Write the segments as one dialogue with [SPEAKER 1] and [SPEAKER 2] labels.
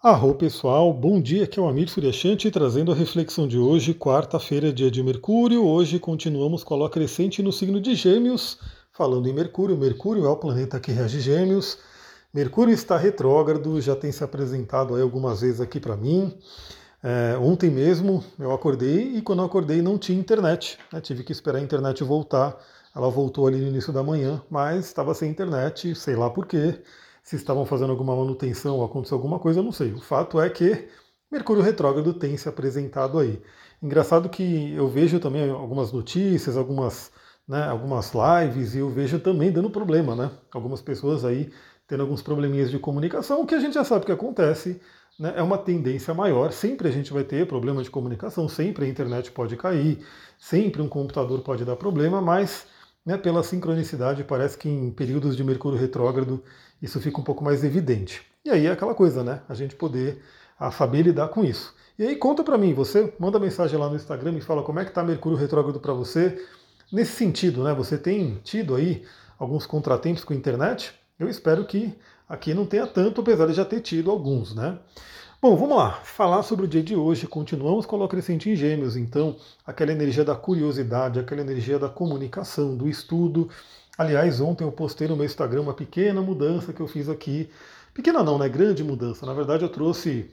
[SPEAKER 1] Arro pessoal, bom dia, aqui é o Amir Suryashanti trazendo a reflexão de hoje, quarta-feira, dia de Mercúrio. Hoje continuamos com a lua crescente no signo de Gêmeos. Falando em Mercúrio, Mercúrio é o planeta que rege Gêmeos. Mercúrio está retrógrado, já tem se apresentado algumas vezes aqui para mim. É, ontem mesmo eu acordei e quando eu acordei não tinha internet. Né? Tive que esperar a internet voltar. Ela voltou ali no início da manhã, mas estava sem internet, sei lá porquê se estavam fazendo alguma manutenção ou aconteceu alguma coisa, eu não sei. O fato é que Mercúrio retrógrado tem se apresentado aí. Engraçado que eu vejo também algumas notícias, algumas, né, algumas lives, e eu vejo também dando problema, né? Algumas pessoas aí tendo alguns probleminhas de comunicação, que a gente já sabe que acontece, né, é uma tendência maior. Sempre a gente vai ter problema de comunicação, sempre a internet pode cair, sempre um computador pode dar problema, mas né, pela sincronicidade, parece que em períodos de Mercúrio retrógrado isso fica um pouco mais evidente. E aí é aquela coisa, né? A gente poder a saber lidar com isso. E aí conta para mim, você manda mensagem lá no Instagram e fala como é que está Mercúrio retrógrado para você. Nesse sentido, né? Você tem tido aí alguns contratempos com a internet? Eu espero que aqui não tenha tanto, apesar de já ter tido alguns, né? Bom, vamos lá, falar sobre o dia de hoje. Continuamos com o crescente em Gêmeos, então, aquela energia da curiosidade, aquela energia da comunicação, do estudo. Aliás, ontem eu postei no meu Instagram uma pequena mudança que eu fiz aqui. Pequena não, né? Grande mudança. Na verdade, eu trouxe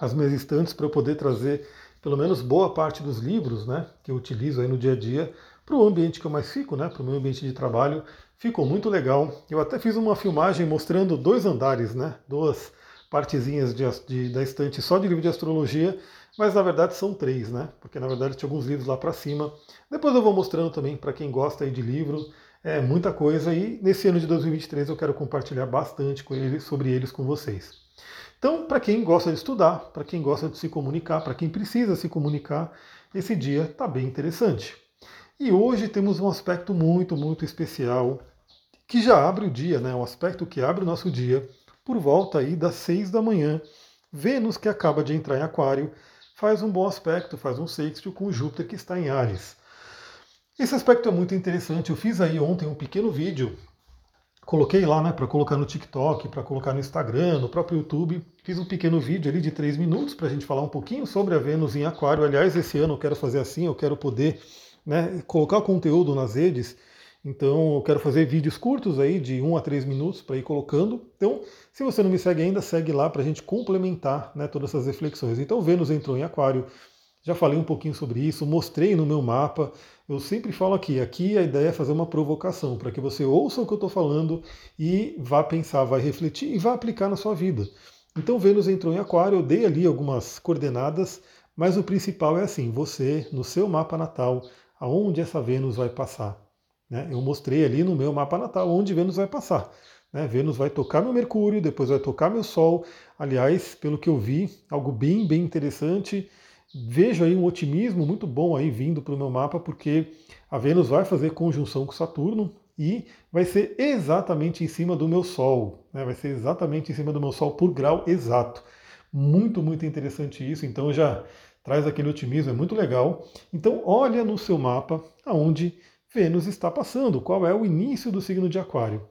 [SPEAKER 1] as minhas estantes para eu poder trazer pelo menos boa parte dos livros, né, que eu utilizo aí no dia a dia para o ambiente que eu mais fico, né, para o meu ambiente de trabalho. Ficou muito legal. Eu até fiz uma filmagem mostrando dois andares, né, duas partezinhas de, de, da estante só de livro de astrologia, mas na verdade são três, né? Porque na verdade tinha alguns livros lá para cima. Depois eu vou mostrando também para quem gosta aí de livro, é muita coisa e nesse ano de 2023 eu quero compartilhar bastante com eles, sobre eles com vocês. Então, para quem gosta de estudar, para quem gosta de se comunicar, para quem precisa se comunicar, esse dia está bem interessante. E hoje temos um aspecto muito, muito especial que já abre o dia, né? Um aspecto que abre o nosso dia por volta aí das 6 da manhã. Vênus, que acaba de entrar em Aquário, faz um bom aspecto, faz um sextil com Júpiter que está em Ares. Esse aspecto é muito interessante. Eu fiz aí ontem um pequeno vídeo, coloquei lá né, para colocar no TikTok, para colocar no Instagram, no próprio YouTube. Fiz um pequeno vídeo ali de 3 minutos para a gente falar um pouquinho sobre a Vênus em Aquário. Aliás, esse ano eu quero fazer assim, eu quero poder né, colocar conteúdo nas redes então eu quero fazer vídeos curtos aí de 1 a 3 minutos para ir colocando. Então, se você não me segue ainda, segue lá para a gente complementar né, todas essas reflexões. Então Vênus entrou em aquário, já falei um pouquinho sobre isso, mostrei no meu mapa. Eu sempre falo aqui, aqui a ideia é fazer uma provocação, para que você ouça o que eu estou falando e vá pensar, vai refletir e vá aplicar na sua vida. Então Vênus entrou em aquário, eu dei ali algumas coordenadas, mas o principal é assim, você, no seu mapa natal, aonde essa Vênus vai passar. Né? Eu mostrei ali no meu mapa natal onde Vênus vai passar. Né? Vênus vai tocar meu Mercúrio, depois vai tocar meu Sol. Aliás, pelo que eu vi, algo bem, bem interessante. Vejo aí um otimismo muito bom aí vindo para o meu mapa, porque a Vênus vai fazer conjunção com Saturno e vai ser exatamente em cima do meu Sol. Né? Vai ser exatamente em cima do meu Sol por grau exato. Muito, muito interessante isso. Então já traz aquele otimismo, é muito legal. Então olha no seu mapa aonde Vênus está passando, qual é o início do signo de Aquário.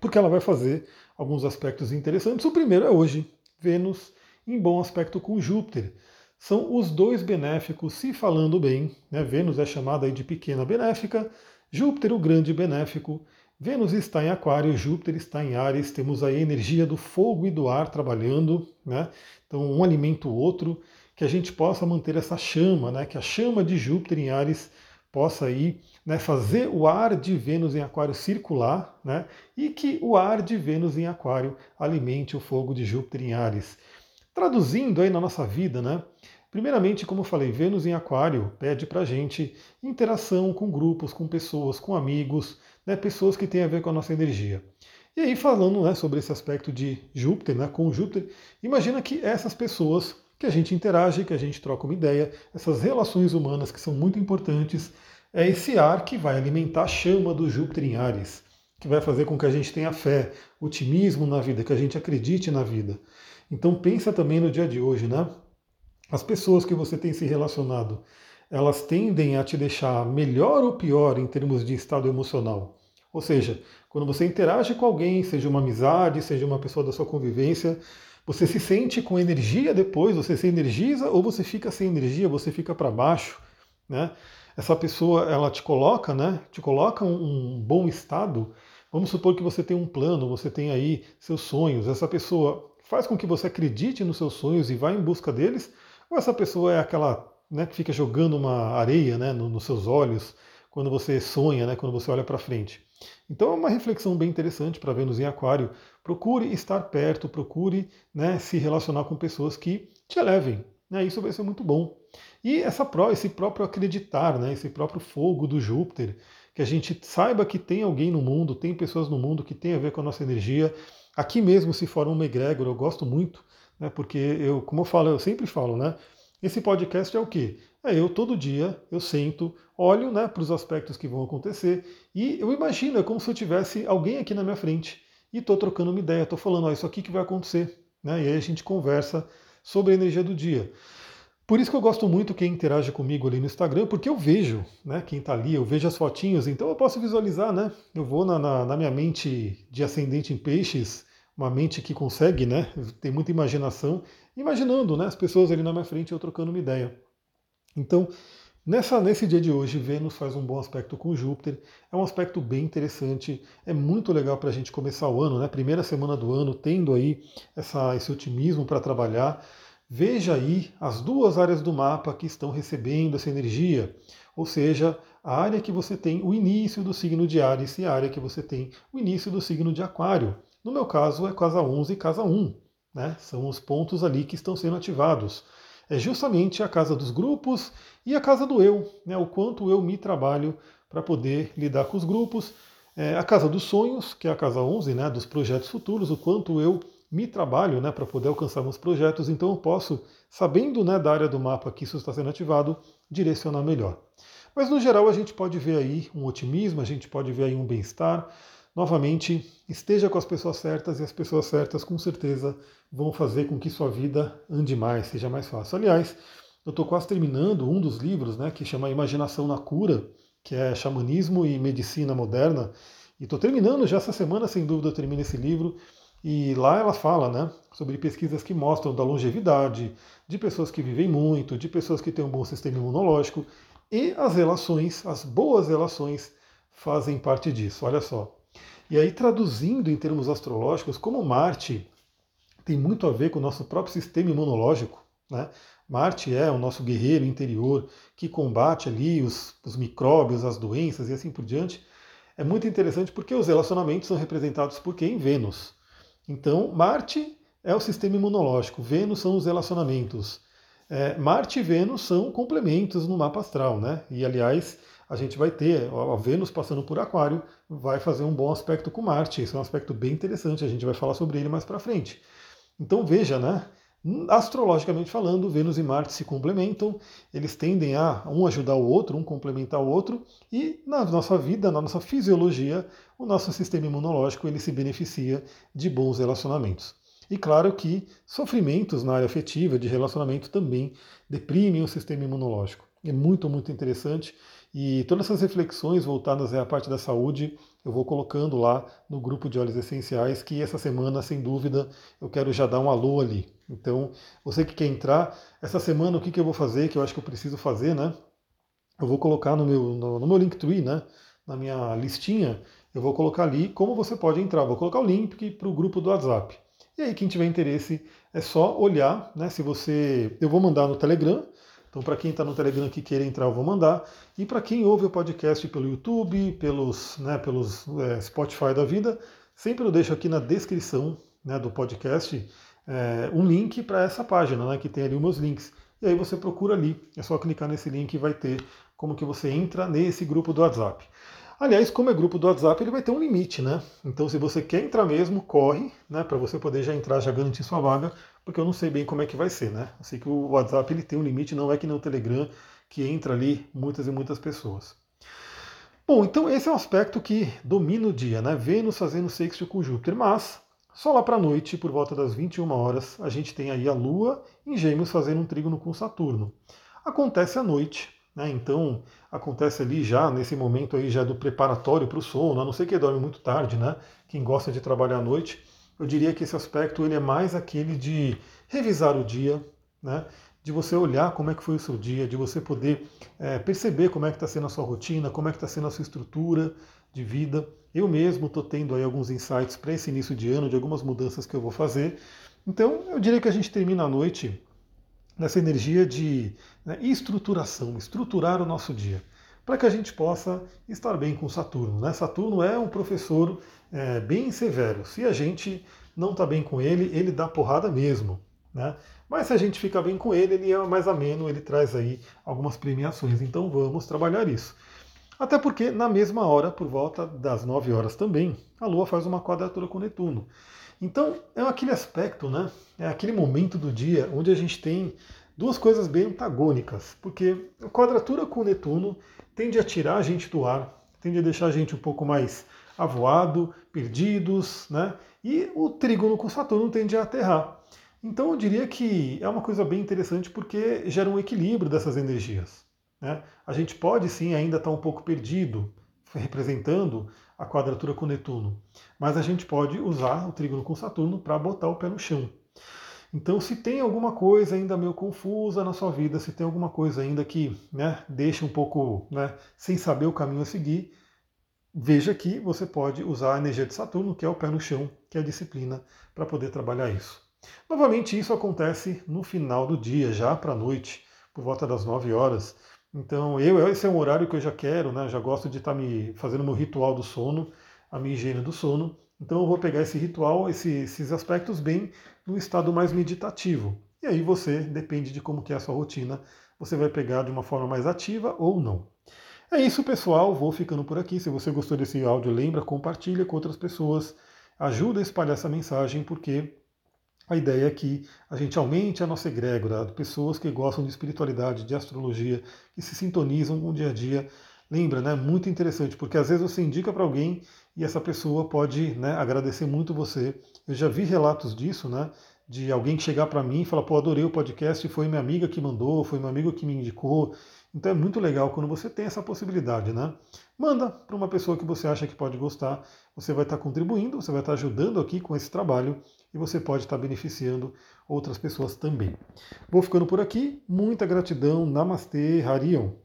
[SPEAKER 1] Porque ela vai fazer alguns aspectos interessantes. O primeiro é hoje, Vênus em bom aspecto com Júpiter. São os dois benéficos se falando bem. Né? Vênus é chamada de pequena benéfica, Júpiter o grande benéfico. Vênus está em Aquário, Júpiter está em Ares. Temos aí a energia do fogo e do ar trabalhando. Né? Então, um alimenta o outro. Que a gente possa manter essa chama, né? que a chama de Júpiter em Ares possa aí né, fazer o ar de Vênus em Aquário circular, né, e que o ar de Vênus em Aquário alimente o fogo de Júpiter em Ares. Traduzindo aí na nossa vida, né, primeiramente, como eu falei, Vênus em Aquário pede para gente interação com grupos, com pessoas, com amigos, né, pessoas que têm a ver com a nossa energia. E aí falando né, sobre esse aspecto de Júpiter, né, com Júpiter, imagina que essas pessoas que a gente interage, que a gente troca uma ideia, essas relações humanas que são muito importantes, é esse ar que vai alimentar a chama do Júpiter em Ares, que vai fazer com que a gente tenha fé, otimismo na vida, que a gente acredite na vida. Então pensa também no dia de hoje, né? As pessoas que você tem se relacionado, elas tendem a te deixar melhor ou pior em termos de estado emocional. Ou seja, quando você interage com alguém, seja uma amizade, seja uma pessoa da sua convivência, Você se sente com energia depois, você se energiza ou você fica sem energia, você fica para baixo, né? Essa pessoa, ela te coloca, né? Te coloca um, bom estado. Vamos supor que você tem um plano, você tem aí seus sonhos. Essa pessoa faz com que você acredite nos seus sonhos e vá em busca deles, ou essa pessoa é aquela né, que fica jogando uma areia né, nos seus olhos quando você sonha, né, quando você olha para frente. Então é uma reflexão bem interessante para Vênus em Aquário. Procure estar perto, procure né, se relacionar com pessoas que te elevem. Né, isso vai ser muito bom. E essa, esse próprio acreditar, né, esse próprio fogo do Júpiter, que a gente saiba que tem alguém no mundo, tem pessoas no mundo que tem a ver com a nossa energia. Aqui mesmo se forma um egrégor, eu gosto muito, né, porque eu, como eu falo, eu sempre falo, né, esse podcast é o quê? É eu todo dia, eu sento, olho né, para os aspectos que vão acontecer e eu imagino, é como se eu tivesse alguém aqui na minha frente e estou trocando uma ideia, estou falando, ó, isso aqui que vai acontecer. Né? E aí a gente conversa sobre a energia do dia. Por isso que eu gosto muito quem interage comigo ali no Instagram, porque eu vejo né, quem está ali, eu vejo as fotinhas, então eu posso visualizar, né? Eu vou na, na, na minha mente de ascendente em peixes, uma mente que consegue, né, tem muita imaginação, imaginando, né, as pessoas ali na minha frente eu trocando uma ideia. Então, nessa, nesse dia de hoje, Vênus faz um bom aspecto com Júpiter, é um aspecto bem interessante, é muito legal para a gente começar o ano, né, primeira semana do ano, tendo aí essa, esse otimismo para trabalhar. Veja aí as duas áreas do mapa que estão recebendo essa energia, ou seja, a área que você tem o início do signo de Ares e a área que você tem o início do signo de Aquário. No meu caso, é casa 11 e casa 1. Né? São os pontos ali que estão sendo ativados. É justamente a casa dos grupos e a casa do eu, né? o quanto eu me trabalho para poder lidar com os grupos. É a casa dos sonhos, que é a casa 11, né? dos projetos futuros, o quanto eu me trabalho né? para poder alcançar meus projetos. Então eu posso, sabendo né, da área do mapa que isso está sendo ativado, direcionar melhor. Mas no geral a gente pode ver aí um otimismo, a gente pode ver aí um bem-estar novamente, esteja com as pessoas certas e as pessoas certas com certeza vão fazer com que sua vida ande mais, seja mais fácil. Aliás, eu estou quase terminando um dos livros, né, que chama Imaginação na Cura, que é Xamanismo e Medicina Moderna, e estou terminando já essa semana, sem dúvida, eu termino esse livro. E lá ela fala né, sobre pesquisas que mostram da longevidade, de pessoas que vivem muito, de pessoas que têm um bom sistema imunológico, e as relações, as boas relações, fazem parte disso. Olha só, e aí, traduzindo em termos astrológicos, como Marte tem muito a ver com o nosso próprio sistema imunológico, né? Marte é o nosso guerreiro interior que combate ali os, os micróbios, as doenças e assim por diante. É muito interessante porque os relacionamentos são representados por quem? Vênus. Então, Marte é o sistema imunológico, Vênus são os relacionamentos. É, Marte e Vênus são complementos no mapa astral, né? E aliás, a gente vai ter a Vênus passando por Aquário, vai fazer um bom aspecto com Marte. Esse é um aspecto bem interessante, a gente vai falar sobre ele mais para frente. Então veja, né? Astrologicamente falando, Vênus e Marte se complementam, eles tendem a um ajudar o outro, um complementar o outro, e na nossa vida, na nossa fisiologia, o nosso sistema imunológico ele se beneficia de bons relacionamentos. E claro que sofrimentos na área afetiva, de relacionamento, também deprimem o sistema imunológico. É muito, muito interessante. E todas essas reflexões voltadas à parte da saúde, eu vou colocando lá no grupo de óleos essenciais, que essa semana, sem dúvida, eu quero já dar um alô ali. Então, você que quer entrar, essa semana o que, que eu vou fazer, que eu acho que eu preciso fazer, né? Eu vou colocar no meu, no, no meu Linktree, né? Na minha listinha, eu vou colocar ali como você pode entrar. Vou colocar o link para o grupo do WhatsApp. E aí, quem tiver interesse, é só olhar, né? Se você. Eu vou mandar no Telegram, então, para quem está no Telegram que queira entrar, eu vou mandar. E para quem ouve o podcast pelo YouTube, pelos, né, pelos é, Spotify da vida, sempre eu deixo aqui na descrição né, do podcast é, um link para essa página, né, que tem ali os meus links. E aí você procura ali, é só clicar nesse link e vai ter como que você entra nesse grupo do WhatsApp. Aliás, como é grupo do WhatsApp, ele vai ter um limite, né? Então, se você quer entrar mesmo, corre, né, para você poder já entrar, já garantir sua vaga, porque eu não sei bem como é que vai ser, né? Eu sei que o WhatsApp ele tem um limite, não é que no Telegram que entra ali muitas e muitas pessoas. Bom, então esse é um aspecto que domina o dia, né? Vênus fazendo sexto com Júpiter, mas só lá para a noite, por volta das 21 horas, a gente tem aí a Lua em Gêmeos fazendo um trígono com Saturno. Acontece à noite, né? Então acontece ali já nesse momento aí já do preparatório para o sono, a não ser que dorme muito tarde, né? Quem gosta de trabalhar à noite, eu diria que esse aspecto ele é mais aquele de revisar o dia, né? de você olhar como é que foi o seu dia, de você poder é, perceber como é que está sendo a sua rotina, como é que está sendo a sua estrutura de vida. Eu mesmo estou tendo aí alguns insights para esse início de ano, de algumas mudanças que eu vou fazer. Então, eu diria que a gente termina a noite nessa energia de né, estruturação, estruturar o nosso dia, para que a gente possa estar bem com Saturno. Né? Saturno é um professor é, bem severo. Se a gente não está bem com ele, ele dá porrada mesmo. Né? Mas se a gente fica bem com ele, ele é mais ameno, ele traz aí algumas premiações. Então vamos trabalhar isso. Até porque na mesma hora, por volta das 9 horas também, a Lua faz uma quadratura com Netuno. Então é aquele aspecto, né? É aquele momento do dia onde a gente tem duas coisas bem antagônicas, porque a quadratura com Netuno tende a tirar a gente do ar, tende a deixar a gente um pouco mais avoado, perdidos, né? E o trígono com Saturno tende a aterrar. Então eu diria que é uma coisa bem interessante porque gera um equilíbrio dessas energias. Né? A gente pode sim ainda estar um pouco perdido, representando a quadratura com Netuno, mas a gente pode usar o trígono com Saturno para botar o pé no chão. Então, se tem alguma coisa ainda meio confusa na sua vida, se tem alguma coisa ainda que né, deixa um pouco né, sem saber o caminho a seguir, veja que você pode usar a energia de Saturno, que é o pé no chão, que é a disciplina, para poder trabalhar isso. Novamente, isso acontece no final do dia, já para a noite, por volta das 9 horas. Então, eu, esse é um horário que eu já quero, né? Já gosto de estar tá me fazendo meu ritual do sono, a minha higiene do sono. Então, eu vou pegar esse ritual, esse, esses aspectos bem no estado mais meditativo. E aí você, depende de como que é a sua rotina, você vai pegar de uma forma mais ativa ou não. É isso, pessoal. Vou ficando por aqui. Se você gostou desse áudio, lembra, compartilha com outras pessoas. Ajuda a espalhar essa mensagem, porque a ideia é que a gente aumente a nossa egrégora, pessoas que gostam de espiritualidade, de astrologia, que se sintonizam com o dia a dia. Lembra, né? Muito interessante, porque às vezes você indica para alguém e essa pessoa pode né, agradecer muito você. Eu já vi relatos disso, né? De alguém chegar para mim e falar, pô, adorei o podcast, foi minha amiga que mandou, foi meu amigo que me indicou. Então é muito legal quando você tem essa possibilidade, né? Manda para uma pessoa que você acha que pode gostar. Você vai estar contribuindo, você vai estar ajudando aqui com esse trabalho e você pode estar beneficiando outras pessoas também. Vou ficando por aqui. Muita gratidão. Namastê, Harion.